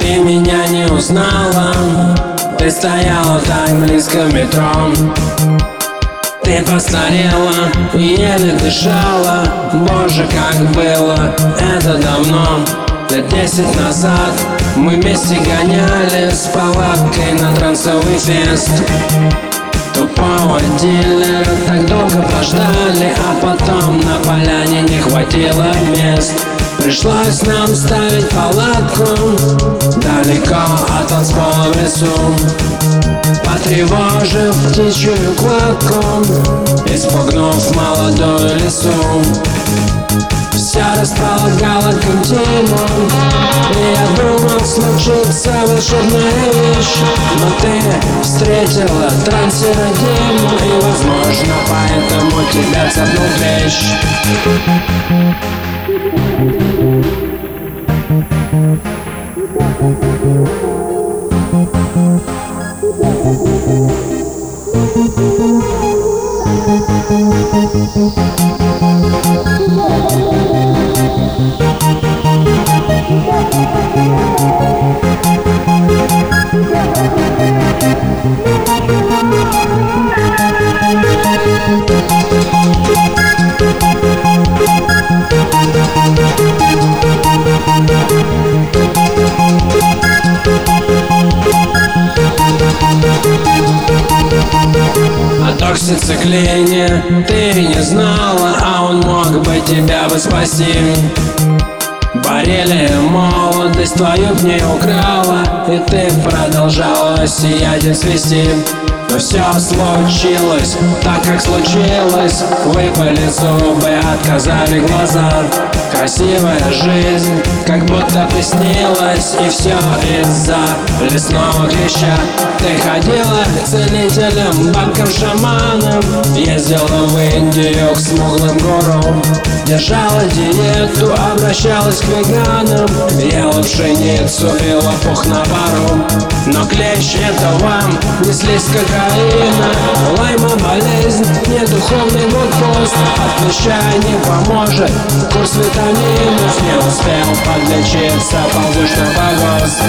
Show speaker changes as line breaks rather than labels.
Ты меня не узнала Ты стояла так близко в метро Ты постарела и еле дышала Боже, как было это давно Лет десять назад мы вместе гоняли С палаткой на трансовый фест Тупого дилера так долго прождали А потом хватило мест. Пришлось нам ставить палатку Далеко от танцпола в лесу Потревожив птичью кладку Испугнув молодую лесу Вся располагала к интиму И я думал, случится волшебная вещь. Но ты встретила трансера И, возможно, поэтому тебя цапнул клещ О токсициклине ты не знала, а он мог бы тебя бы спасти. Борели молодость твою в ней украла И ты продолжала сиять и свести но все случилось так, как случилось. Выпали зубы, отказали глаза. Красивая жизнь, как будто приснилась. И все из-за лесного клеща. Ты ходила к целителям, бабкам, шаманам Ездила в Индию к смуглым гуру Держала диету, обращалась к веганам. Ела пшеницу и лопух на пару. Но клещ это вам не слизко кокаина. Лайма болезнь, не духовный блокпост. От клеща не поможет курс витаминов Не успел подлечиться, на погост